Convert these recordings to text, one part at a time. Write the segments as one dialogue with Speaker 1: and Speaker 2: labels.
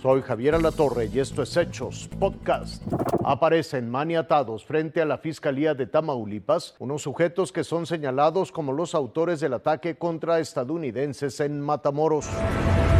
Speaker 1: Soy Javier Alatorre y esto es Hechos Podcast. Aparecen maniatados frente a la Fiscalía de Tamaulipas unos sujetos que son señalados como los autores del ataque contra estadounidenses en Matamoros.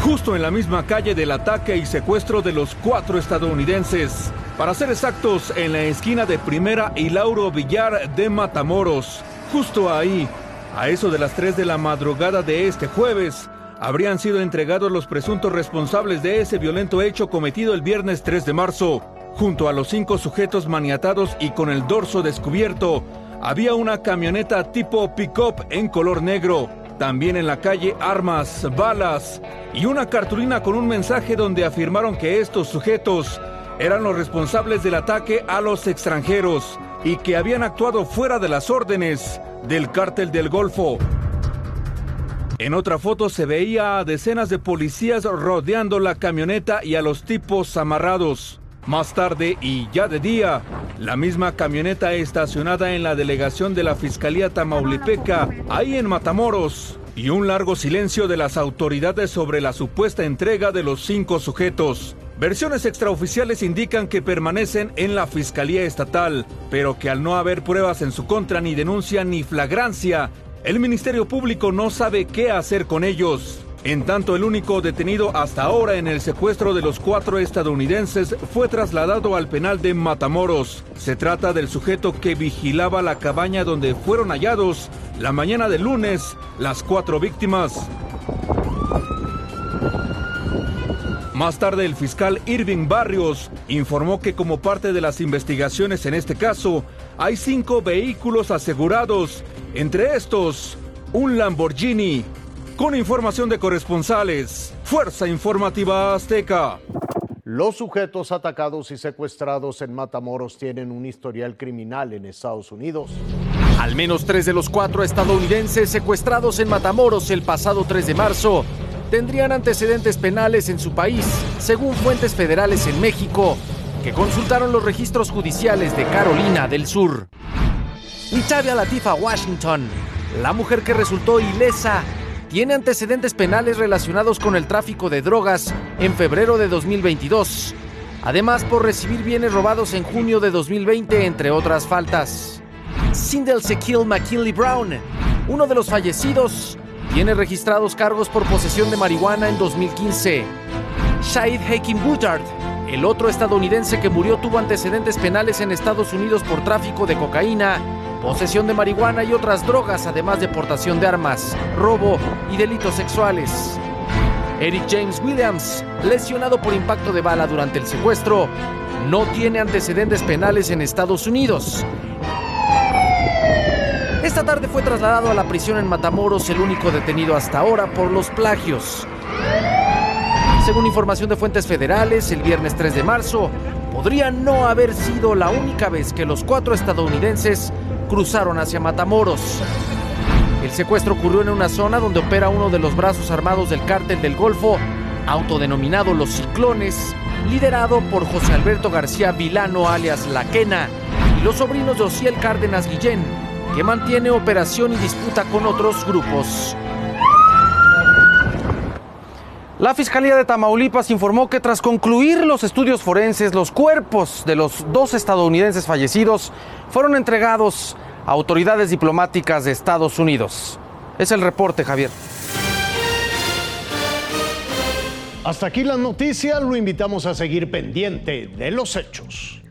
Speaker 2: Justo en la misma calle del ataque y secuestro de los cuatro estadounidenses. Para ser exactos, en la esquina de Primera y Lauro Villar de Matamoros. Justo ahí, a eso de las 3 de la madrugada de este jueves, habrían sido entregados los presuntos responsables de ese violento hecho cometido el viernes 3 de marzo. Junto a los cinco sujetos maniatados y con el dorso descubierto, había una camioneta tipo pick-up en color negro. También en la calle armas, balas y una cartulina con un mensaje donde afirmaron que estos sujetos eran los responsables del ataque a los extranjeros y que habían actuado fuera de las órdenes del cártel del Golfo. En otra foto se veía a decenas de policías rodeando la camioneta y a los tipos amarrados. Más tarde y ya de día, la misma camioneta estacionada en la delegación de la Fiscalía Tamaulipeca, ahí en Matamoros, y un largo silencio de las autoridades sobre la supuesta entrega de los cinco sujetos. Versiones extraoficiales indican que permanecen en la Fiscalía Estatal, pero que al no haber pruebas en su contra ni denuncia ni flagrancia, el Ministerio Público no sabe qué hacer con ellos. En tanto, el único detenido hasta ahora en el secuestro de los cuatro estadounidenses fue trasladado al penal de Matamoros. Se trata del sujeto que vigilaba la cabaña donde fueron hallados la mañana del lunes las cuatro víctimas. Más tarde, el fiscal Irving Barrios informó que como parte de las investigaciones en este caso, hay cinco vehículos asegurados, entre estos un Lamborghini. Con información de corresponsales, Fuerza Informativa Azteca.
Speaker 1: Los sujetos atacados y secuestrados en Matamoros tienen un historial criminal en Estados Unidos.
Speaker 3: Al menos tres de los cuatro estadounidenses secuestrados en Matamoros el pasado 3 de marzo tendrían antecedentes penales en su país, según fuentes federales en México, que consultaron los registros judiciales de Carolina del Sur. Nitalia Latifa Washington, la mujer que resultó ilesa, tiene antecedentes penales relacionados con el tráfico de drogas en febrero de 2022, además por recibir bienes robados en junio de 2020, entre otras faltas. Sindel Sekil McKinley Brown, uno de los fallecidos, tiene registrados cargos por posesión de marihuana en 2015. Shahid Hakim Butard, el otro estadounidense que murió, tuvo antecedentes penales en Estados Unidos por tráfico de cocaína, posesión de marihuana y otras drogas, además de portación de armas, robo y delitos sexuales. Eric James Williams, lesionado por impacto de bala durante el secuestro, no tiene antecedentes penales en Estados Unidos. Esta tarde fue trasladado a la prisión en Matamoros, el único detenido hasta ahora por los plagios. Según información de fuentes federales, el viernes 3 de marzo podría no haber sido la única vez que los cuatro estadounidenses cruzaron hacia Matamoros. El secuestro ocurrió en una zona donde opera uno de los brazos armados del cártel del Golfo, autodenominado Los Ciclones, liderado por José Alberto García Vilano alias La Quena y los sobrinos de Ociel Cárdenas Guillén, que mantiene operación y disputa con otros grupos. La Fiscalía de Tamaulipas informó que tras concluir los estudios forenses, los cuerpos de los dos estadounidenses fallecidos fueron entregados a autoridades diplomáticas de Estados Unidos. Es el reporte, Javier.
Speaker 1: Hasta aquí la noticia, lo invitamos a seguir pendiente de los hechos.